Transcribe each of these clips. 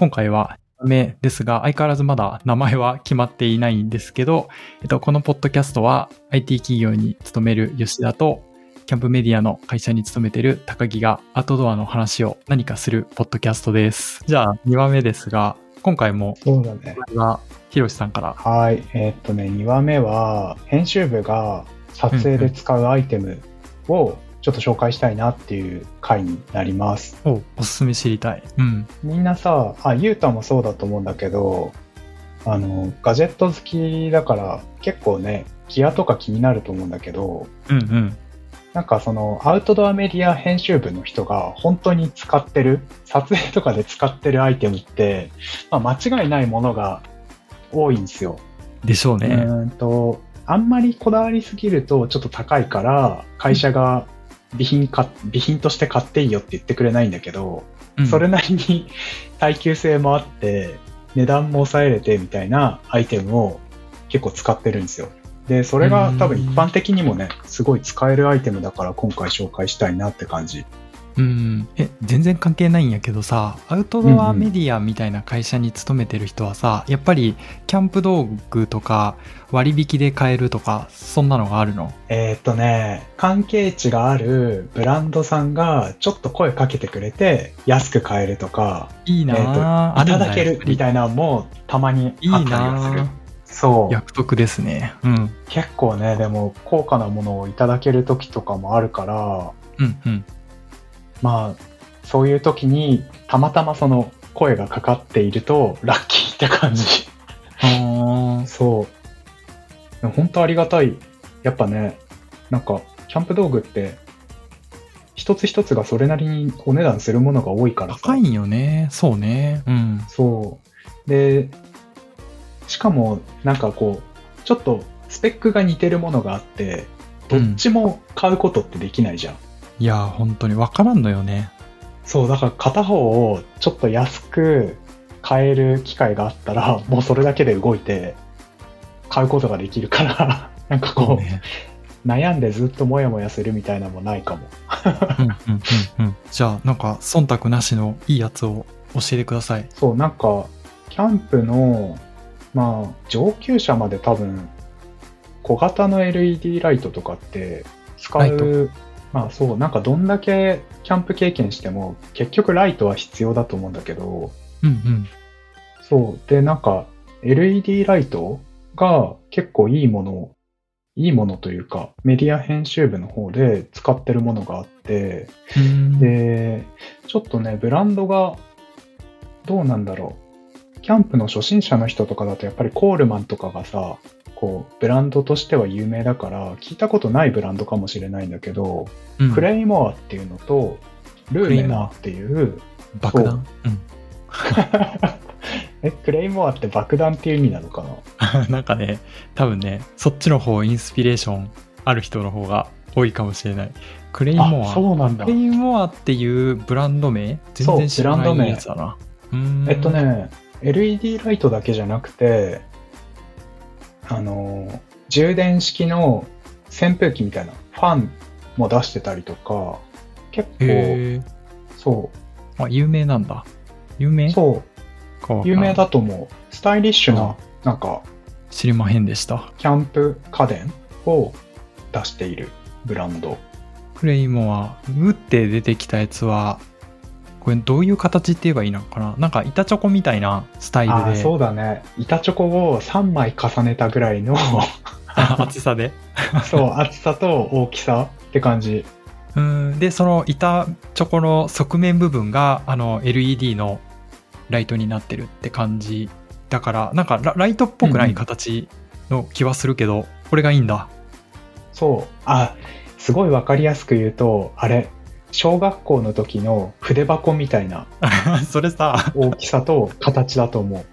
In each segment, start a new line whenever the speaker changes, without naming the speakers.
今回は目ですが、相変わらずまだ名前は決まっていないんですけど、えっと、このポッドキャストは IT 企業に勤める吉田と、キャンプメディアの会社に勤めてる高木がアウトドアの話を何かするポッドキャストです。じゃあ、2話目ですが、今回も、
そうだね。
ひろしさんから。
はい。えーっとね、2話目は、編集部が撮影で使うアイテムをちょっと紹介したいなっていう回になります。
お、おすすめ知りたい。うん。
みんなさ、あ、ゆうたもそうだと思うんだけど、あの、ガジェット好きだから結構ね、ギアとか気になると思うんだけど、
うんうん。
なんかそのアウトドアメディア編集部の人が本当に使ってる、撮影とかで使ってるアイテムって、まあ、間違いないものが多いんですよ。
でしょうね。
うーんと、あんまりこだわりすぎるとちょっと高いから、会社が備品か、備品として買っていいよって言ってくれないんだけど、
うん
それなりに 耐久性もあって、値段も抑えれてみたいなアイテムを結構使ってるんですよ。で、それが多分一般的にもね、すごい使えるアイテムだから今回紹介したいなって感じ。
うん、え全然関係ないんやけどさアウトドアメディアみたいな会社に勤めてる人はさ、やっぱりキャンプ道具とか割引で買えるとかそんなのがあるの？
えーっとね、関係値があるブランドさんがちょっと声かけてくれて安く買えるとか、
いいな
えー
あ、
といただけるみ
い
たいなのもたまにあったり
いいな
はする。
あ。
そう。
約束ですね。うん。
結構ね、でも高価なものをいただける時とかもあるから、
うんうん
まあ、そういう時にたまたまその声がかかっているとラッキーって感じ。
あ
そう。本当ありがたい。やっぱね、なんか、キャンプ道具って、一つ一つがそれなりにお値段するものが多いからさ。
高いんよねそうねうん
そう。で、しかも、なんかこう、ちょっとスペックが似てるものがあって、どっちも買うことってできないじゃん。
いや本当に分からんのよね。
そう、だから片方をちょっと安く買える機会があったら、もうそれだけで動いて買うことができるから、なんかこう、
ね。
悩んでずっとモヤモヤするみたいなのもないかも。
うんうんじゃあなんか忖度なしのいいやつを教えてください。
そう、なんか、キャンプの、まあ、上級者まで多分、小型の LED ライトとかって使う、まあそう、なんかどんだけキャンプ経験しても、結局ライトは必要だと思うんだけど、
うんうん
そう。で、なんか、LED ライトが結構いいもの、いいものというか、メディア編集部の方で使ってるものがあって、
うん
で、ちょっとね、ブランドが、どうなんだろう。キャンプの初心者の人とかだと、やっぱりコールマンとかがさ、こう、ブランドとしては有名だから、聞いたことないブランドかもしれないんだけど、
うん
クレイモアっていうのと、ルーメナっていう、
爆弾？うん
え、クレイモアって爆弾っていう意味なのかな？
なんかね、多分ね、そっちの方、インスピレーションある人の方が多いかもしれない。クレイモ
あ、
ア。
そうなんだ
クレ。イモアっていうブランド名？全然知らないやつだな。
えっと。ね、LED ライトだけじゃなくて、あの、充電式の扇風機みたいなファンも出してたりとか、結構、
へ
そ
ーあ、有名なんだ。有名？
う、そう、有名だと思う。スタイリッシュ
あ
な、なんか、
知りまへんでした。
キャンプ家電を出しているブランド。
クレイモア、打って出てきたやつは、これどういう形って言えばいいのかな？なんか板チョコみたいなスタイルで、
そうだね。板チョコを3枚重ねたぐらいの、
厚さで？
そう、厚さと大きさって感じ。
うんでその板チョコの側面部分があの LED のライトになってるって感じだからなんかラライトっぽくない形の気はするけど、これがいいんだ
そう。あ、すごいわかりやすく言うと、あれ、小学校の時の筆箱みたいな
それさ。
大きさと形だと思う。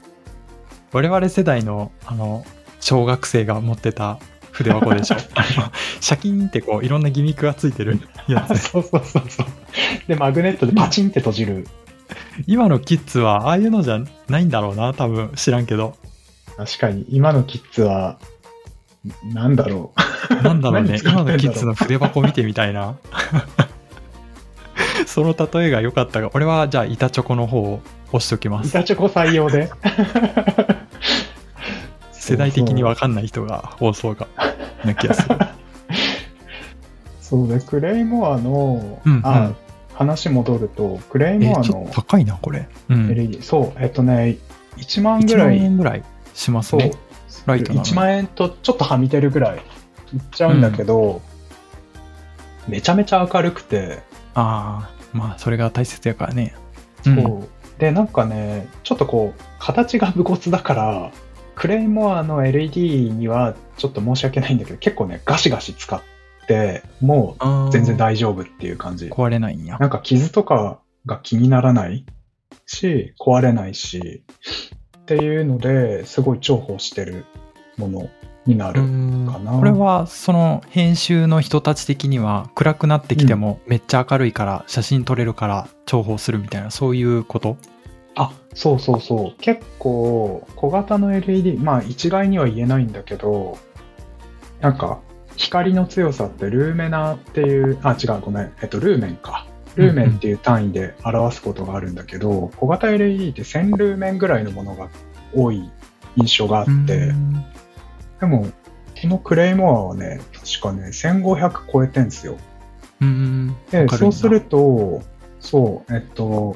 我々世代のあの小学生が持ってた筆箱でしょ。シャキーンってこういろんなギミックがついてるやつ。
そうそうそうそう。で、マグネットでパチンって閉じる。
今のキッズはああいうのじゃないんだろうな多分。知らんけど。
確かに、今のキッズは、なんだろう。
なんだろうね。今のキッズの筆箱見てみたいな その例えが良かったが、俺はじゃあ板チョコの方を押しておきます。
板チョコ採用で。
世代的に分かんない人が放送が、な気がする。
そうで、クレイモアの、
うんうん
あ、話戻ると、クレイ
え
モアの
高いな、これ。うん。
そう、えっとね、1万ぐ
1万
らい、
円ぐらいしますね。、ライトなのに
1万円とちょっとはみ出るぐらいいっちゃうんだけど、めちゃめちゃ明るくて、
ああ、まあ、それが大切やからね。うん
そう。で、なんかね、ちょっとこう、形が武骨だから、クレイモアの LED にはちょっと申し訳ないんだけど、結構ね、ガシガシ使って、もう全然大丈夫っていう感じ。
壊れないんや。
なんか傷とかが気にならないし、壊れないし、っていうので、すごい重宝してるものになる。
うん
かな
これはその編集の人たち的には暗くなってきてもめっちゃ明るいから写真撮れるから重宝するみたいなそういうこと？
あ、そうそうそう。結構、小型の LED、まあ一概には言えないんだけど、なんか、光の強さってルーメナっていう、あ、違う、ごめん。えっと、ルーメンか。ルーメンっていう単位で表すことがあるんだけど、小型 LED って1000ルーメンぐらいのものが多い印象があって、
うん
でも、このクレイモアはね、確かね、1500超えてんすよ。
うん
で、そうすると、そう、えっと、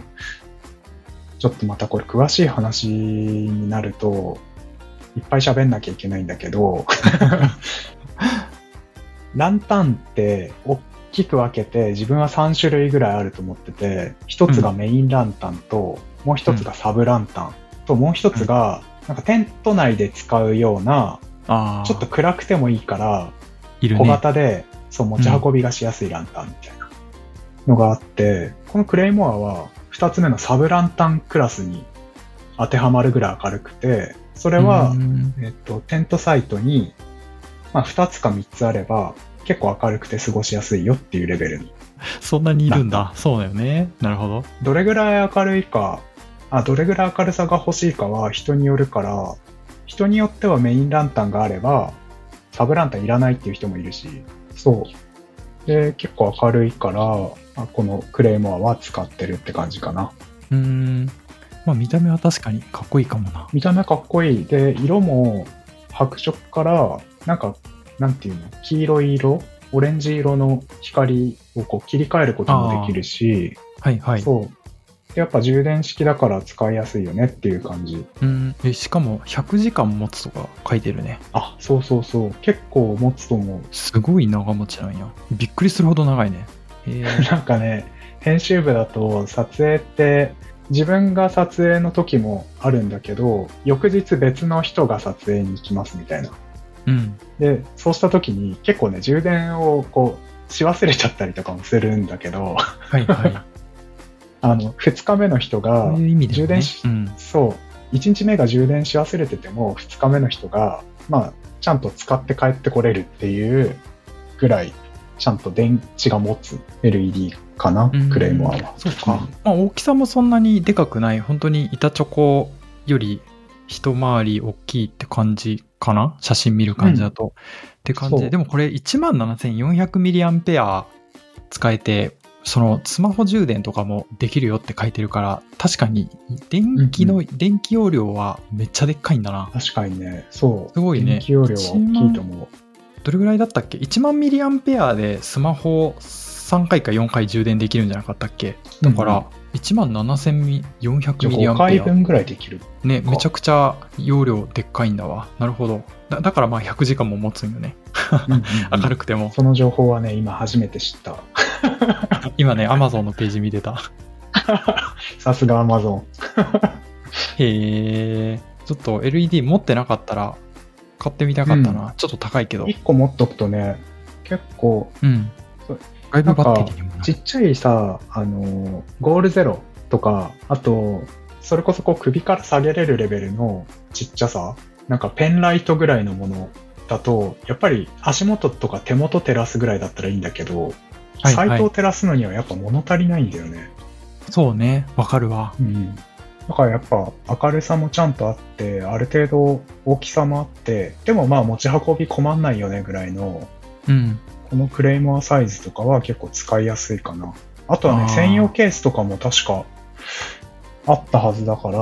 ちょっとまたこれ詳しい話になると、いっぱい喋んなきゃいけないんだけど、ランタンって大きく分けて自分は3種類ぐらいあると思ってて、一つがメインランタンと、もう一つがサブランタンと、もう一つが、なんかテント内で使うような、ちょっと暗くてもいいから、小
いるね。
型で、そう持ち運びがしやすいランタンみたいなのがあって、このクレイモアは2つ目のサブランタンクラスに当てはまるぐらい明るくて、それは
う、ん。
えっと、テントサイトに、まあ、2つか3つあれば、結構明るくて過ごしやすいよっていうレベルに。
そんなにいるんだ。そうだよね。なるほど。
どれぐらい明るいか、あ、どれぐらい明るさが欲しいかは人によるから、人によってはメインランタンがあれば、サブランタンいらないっていう人もいるし、そう。で、結構明るいから、あこのクレイモアは使ってるって感じかな。
うんまあ見た目は確かにかっこいいかもな
見た目かっこいい。で、色も白色から、なんか、なんていうの、黄色い色？オレンジ色の光をこう切り替えることもできるし、
はいはい
そう。でやっぱ充電式だから使いやすいよねっていう感じ。
うんえしかも100時間持つとか書いてるね
あ、そうそうそう。結構持つと思う。
すごい長持ちなんやびっくりするほど長いねへえ
なんかね、編集部だと撮影って、自分が撮影の時もあるんだけど、翌日別の人が撮影に来ますみたいな。
うん
で、そうした時に結構ね、充電をこう、し忘れちゃったりとかもするんだけど、
はいはい
あの、2日目の人が充電し
うん。
そう、1日目が充電し忘れてても、2日目の人が、まあ、ちゃんと使って帰ってこれるっていうぐらい、ちゃんと電池が持つ LED かな、
うん。
クレイモアは。
そうか、まあ、大きさもそんなにでかくない。本当に板チョコより一回り大きいって感じかな？写真見る感じだと、って感じで。でもこれ 17,400mAh 使えてそのスマホ充電とかもできるよって書いてるから確かに電気の、
うん
電気容量はめっちゃでっかいんだな。
確かにね、そう。
すごいね。
電気容量は大きいと思う。
どれぐらいだったっけ？1万ミリアンペアでスマホ3回か4回充電できるんじゃなかったっけ？だから、
うん
1万7400
じゃあ5
ミリアンペア。
回分ぐらいできる。
ねめちゃくちゃ容量でっかいんだわ。なるほど。だだからまあ100時間も持つんよね 明るくても、
その情報はね、今初めて知った。
今ね Amazon のページ見てた。
さすが Amazon。
へえ。ちょっと LED 持ってなかったら買ってみたかったな、
う
ちょっと高いけど。
1個持っとくとね、結構
うん外部バッテリーにも
ちっちゃいさ、あの、ゴールゼロとか、あと、それこそこう首から下げれるレベルのちっちゃさ、なんかペンライトぐらいのものだと、やっぱり足元とか手元照らすぐらいだったらいいんだけど、
はいはい
サイトを照らすのにはやっぱ物足りないんだよね。
そうねわかるわ
うん。だからやっぱ明るさもちゃんとあって、ある程度大きさもあって、でもまあ持ち運び困んないよねぐらいの、
うん
このクレイモアサイズとかは結構使いやすいかな。あとはね、専用ケースとかも確かあったはずだから、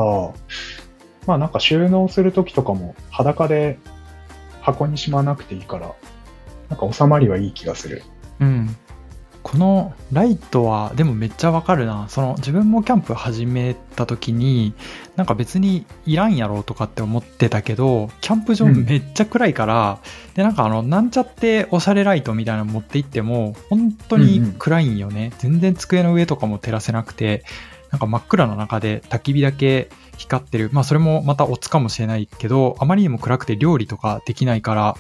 まあなんか収納するときとかも裸で箱にしまわなくていいから、なんか収まりはいい気がする。
うん。このライトはでもめっちゃわかるな。その自分もキャンプ始めた時になんか別にいらんやろうとかって思ってたけど、キャンプ場
うん
めっちゃ暗いから、でなんかあのなんちゃっておしゃれライトみたいなの持って行っても本当に暗いんよね。全然机の上とかも照らせなくて、なんか真っ暗な中で焚き火だけ光ってる。まあそれもまたオツかもしれないけど、あまりにも暗くて料理とかできないから、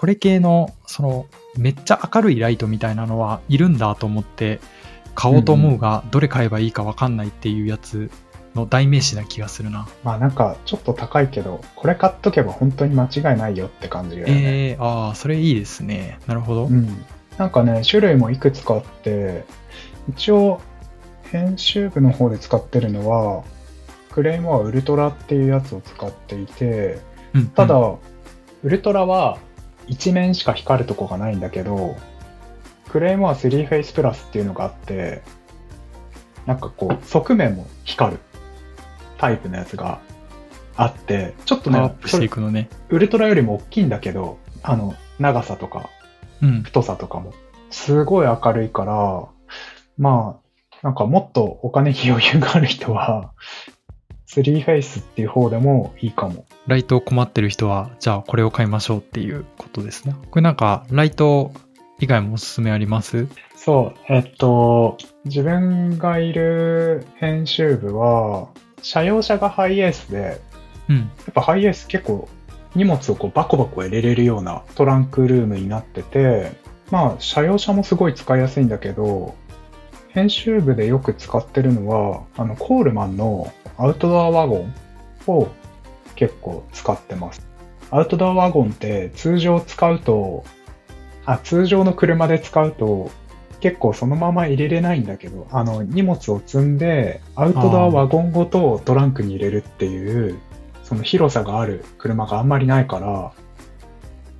これ系の、その、めっちゃ明るいライトみたいなのはいるんだと思って買おうと思うが、どれ買えばいいかわかんないっていうやつの代名詞な気がするな。
まあなんかちょっと高いけど、これ買っとけば本当に間違いないよって感じだよね。
えー、ああ、それいいですね。なるほど。
うん。なんかね、種類もいくつかあって、一応編集部の方で使ってるのは、クレイモアウルトラっていうやつを使っていて、
うん
ただ、、ウルトラは一面しか光るとこがないんだけど、クレイモア3フェイスプラスっていうのがあって、なんかこう、側面も光るタイプのやつがあって、ちょっとね
パワーアッ、プしてい
それ
くのね。
ウルトラよりも大きいんだけど、あの、長さとか
うん。
太さとかも、すごい明るいから、まあ、なんかもっとお金に余裕がある人は、3フェイスっていう方でもいいかも。
ライト困ってる人は、じゃあこれを買いましょうっていうことですね。これなんか、ライト以外もおすすめあります？
そう、えっと、自分がいる編集部は、車用車がハイエースで、
うん。
やっぱハイエース結構荷物をこうバコバコ入れれるようなトランクルームになってて、まあ車用車もすごい使いやすいんだけど、編集部でよく使ってるのは、あのコールマンのアウトドアワゴンを結構使ってます。アウトドアワゴンって通常使うと、あ、通常の車で使うと結構そのまま入れれないんだけど、あの荷物を積んでアウトドアワゴンごとトランクに入れるっていう、その広さがある車があんまりないから、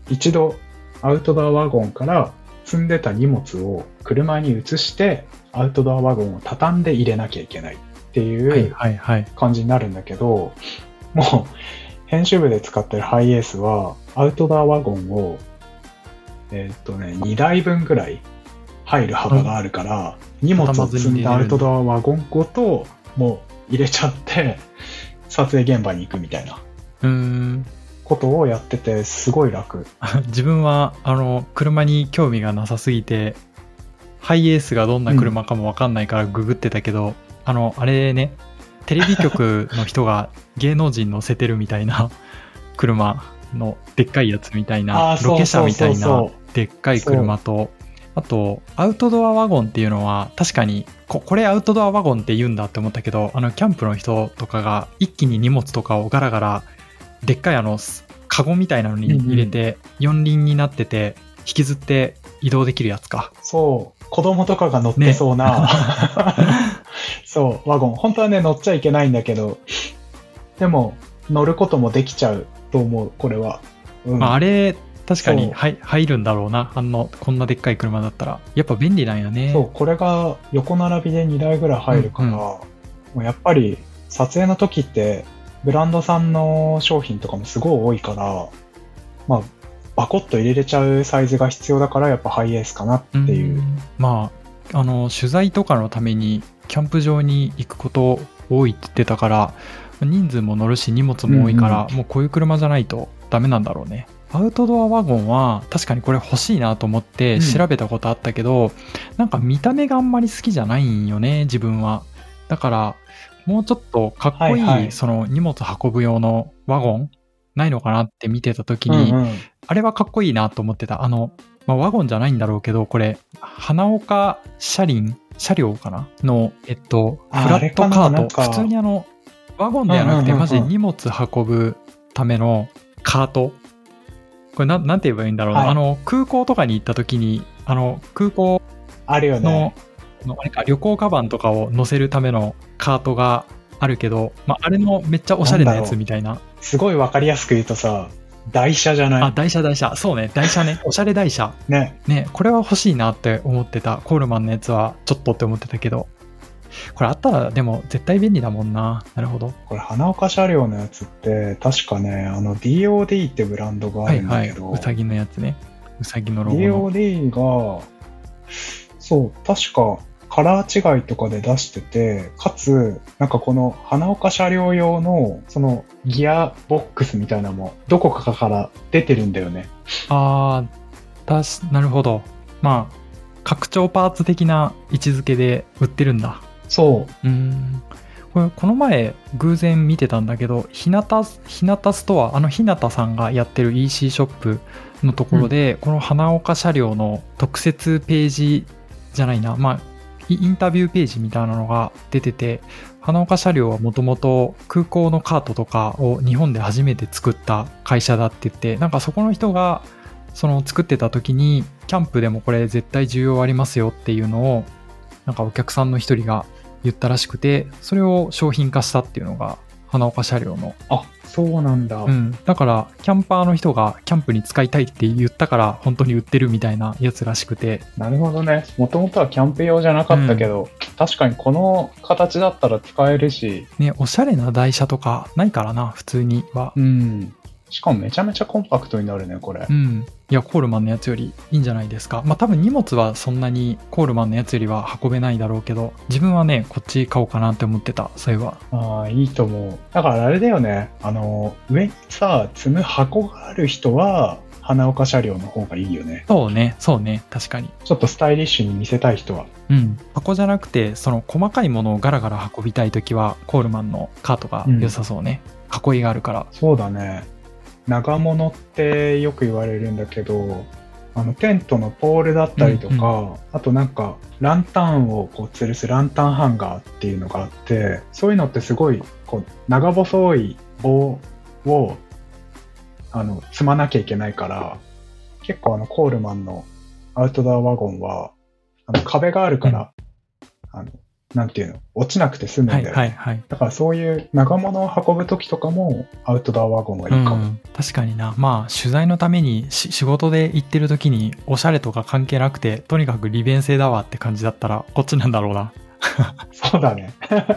一度アウトドアワゴンから積んでた荷物を車に移して、アウトドアワゴンを畳んで入れなきゃいけないってい
はいう。
感じになるんだけど、もう編集部で使ってるハイエースは、アウトドアワゴンを、えーっとね、2台分ぐらい入る幅があるから、荷物を積んだアウトドアワゴンごと、もう入れちゃって、撮影現場に行くみたいな
うーん。
ことをやってて、すごい楽。
自分は、あの、車に興味がなさすぎて、ハイエースがどんな車かもわかんないからググってたけど、あの、あれね、テレビ局の人が 芸能人乗せてるみたいな車のでっかいやつみたい
あ
な
ー、
ロケ車みたいなでっかい車と、あと、アウトドアワゴンっていうのは、確かにこ、これアウトドアワゴンって言うんだって思ったけど、あの、キャンプの人とかが一気に荷物とかをガラガラ、でっかいあの、カゴみたいなのに入れて、四輪になってて、引きずって移動できるやつか。
そう、子供とかが乗ってそうな、そう、ワゴン。本当はね、乗っちゃいけないんだけど、でも、乗ることもできちゃうと思う、これは。うん
まあ、あれ、確かにはい入るんだろうな。あの、こんなでっかい車だったら。やっぱ便利なんやね。
そう、これが横並びで2台ぐらい入るから、
うんうん
もうやっぱり撮影の時って、ブランドさんの商品とかもすごい多いから、まあ、バコッと入れれちゃうサイズが必要だから、やっぱハイエースかなっていう。
んまあ、あの、取材とかのために、キャンプ場に行くこと多いって言ってたから、人数も乗るし荷物も多いから、もうこういう車じゃないとダメなんだろうね。アウトドアワゴンは確かにこれ欲しいなと思って
うん
調べたことあったけど、なんか見た目があんまり好きじゃないんよね、自分は。だから、もうちょっとかっこいい、
はいはい
その荷物運ぶ用のワゴンないのかなって見てた時に、
うんうん
あれはかっこいいなと思ってた。あの、まあ、ワゴンじゃないんだろうけど、これ、花岡車輪、車両かなの、えっと、
あ
フラットカート。普通にあの、ワゴンではなくて、マジで荷物運ぶためのカート。これなん、なんて言えばいいんだろうな。
はい
あの、空港とかに行った時に、あの、空港
あるよ
の
ね。、
のあれか、旅行カバンとかを乗せるためのカートがあるけど、まあ、あれのめっちゃおしゃれなやつみたいな。
すごいわかりやすく言うとさ、台車じゃない？
あ、台車台車。そうね、台車ね。おしゃれ台車。
ね。
ね、これは欲しいなって思ってた。コールマンのやつはちょっとって思ってたけど。これあったらでも絶対便利だもんな。なるほど。
これ、花岡車両のやつって、確かね、あの、DOD ってブランドがあ
はいはい。
るんだけど、
うさぎのやつね。うさぎのロゴの。
DOD が、そう、確かカラー違いとかで出してて、かつ、なんかこの花岡車両用の、そのギアボックスみたいなのも、どこかから出てるんだよね。
あー、たし、なるほど。まあ、拡張パーツ的な位置づけで売ってるんだ。
そう
ーん。これ、この前、偶然見てたんだけど、ひなた、ひなたストア、あのひなたさんがやってる EC ショップのところで、この花岡車両の特設ページじゃないな、まあ、イインタビューページみたいなのが出てて、花岡車両はもともと空港のカートとかを日本で初めて作った会社だって言って、なんかそこの人がその作ってた時に、キャンプでもこれ絶対需要ありますよっていうのを、なんかお客さんの一人が言ったらしくて、それを商品化したっていうのが、花岡車両の。
あ、そうなんだ。
うん。だから、キャンパーの人がキャンプに使いたいって言ったから、本当に売ってるみたいなやつらしくて、
なるほどね。もともとはキャンプ用じゃなかったけど、確かにこの形だったら使えるし、
ね、おしゃれな台車とかないからな、普通には。
うん。しかもめちゃめちゃコンパクトになるね、これ
う。ん。いや、コールマンのやつよりいいんじゃないですか。まあ多分荷物はそんなにコールマンのやつよりは運べないだろうけど、自分はね、こっち買おうかなって思ってた、そういえば。
ああ、いいと思う。だからあれだよね。あの、上にさ、積む箱がある人は、花岡車両の方がいいよね。
そうね、そうね、確かに。
ちょっとスタイリッシュに見せたい人は。
うん。箱じゃなくて、その細かいものをガラガラ運びたいときは、コールマンのカートが良さそうね。囲いがあるから。
そうだね。長物ってよく言われるんだけど、あの、テントのポールだったりとか、
うん
あとなんか、ランタンをこう吊るすランタンハンガーっていうのがあって、そういうのってすごい、こう、長細い棒を、あの、積まなきゃいけないから、結構あの、コールマンのアウトドアワゴンは、あの、壁があるから、あの、なんていうの、落ちなくて済むんだ
はい
よね。
はいはい。
だからそういう長物を運ぶ時とかもアウトドアワゴンがいいかも。
うん、確かにな。まあ、取材のためにし仕事で行ってる時に、おしゃれとか関係なくて、とにかく利便性だわって感じだったら、こっちなんだろうな。
そうだね。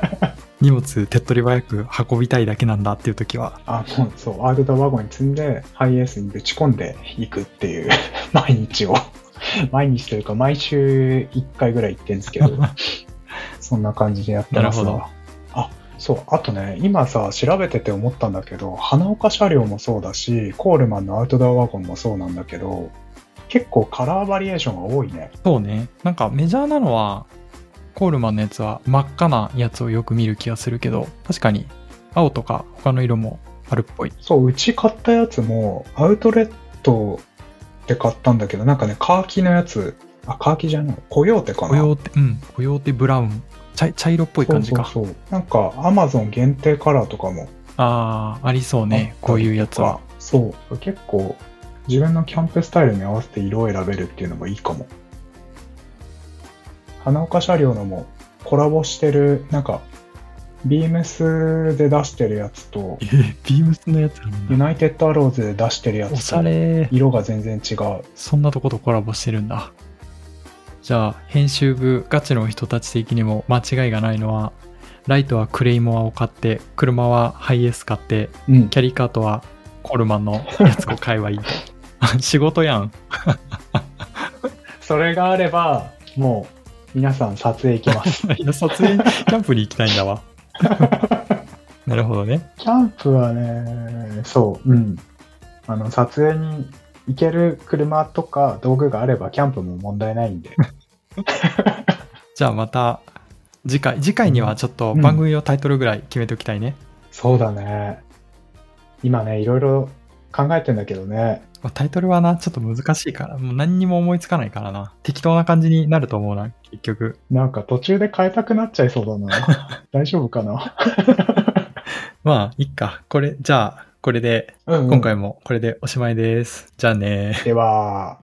荷物手っ取り早く運びたいだけなんだっていう時は。
あ、もうそう、アウトドアワゴンに積んで、ハイエースにぶち込んでいくっていう 毎日を。毎日というか、毎週1回ぐらい行ってんですけど、そんな感じでやってます
なる。
あ、そう、あとね、今さ、調べてて思ったんだけど、花岡車両もそうだし、コールマンのアウトドアワゴンもそうなんだけど、結構カラーバリエーションが多いね。
そうね。なんかメジャーなのは、コールマンのやつは真っ赤なやつをよく見る気がするけど、確かに青とか他の色もあるっぽい。
そう、うち買ったやつも、アウトレットで買ったんだけど、なんかね、カーキのやつ、あ、カーキじゃない、コヨーテかな。
コヨーテ、うん、コヨーテブラウン。茶茶色っぽい感じか。
そうそうそう。なんか、アマゾン限定カラーとかも。
ああ、ありそうね。こういうやつは。。
そう。結構、自分のキャンプスタイルに合わせて色を選べるっていうのもいいかも。花岡車両のもコラボしてる、なんか、ビームスで出してるやつと
え、ー、ビームスのやつ
ユ
だ。
ナイテッドアローズで出してるやつと、
れ。
色が全然違う。
そんなとことコラボしてるんだ。じゃあ、編集部ガチの人たち的にも間違いがないのは、ライトはクレイモアを買って、車はハイエース買って、
うん。
キャリーカートはコールマンのやつを買えばいいと。仕事やん。
それがあれば、もう、皆さん撮影行きます。
いや、撮影、キャンプに行きたいんだわ。なるほどね。
キャンプはね、そう、うん。あの、撮影に行ける車とか道具があれば、キャンプも問題ないんで。
じゃあまた、次回、次回にはちょっと
うん
番組のタイトルぐらい決めておきたいね。
そうだね。今ね、いろいろ考えてんだけどね。
まあタイトルはな、ちょっと難しいから、もう何にも思いつかないからな。適当な感じになると思うな、結局。
なんか途中で変えたくなっちゃいそうだな。大丈夫かな、
まあ、いっか。これ、じゃあ、これで、
うんうん。
今回もこれでおしまいです。じゃあね
では、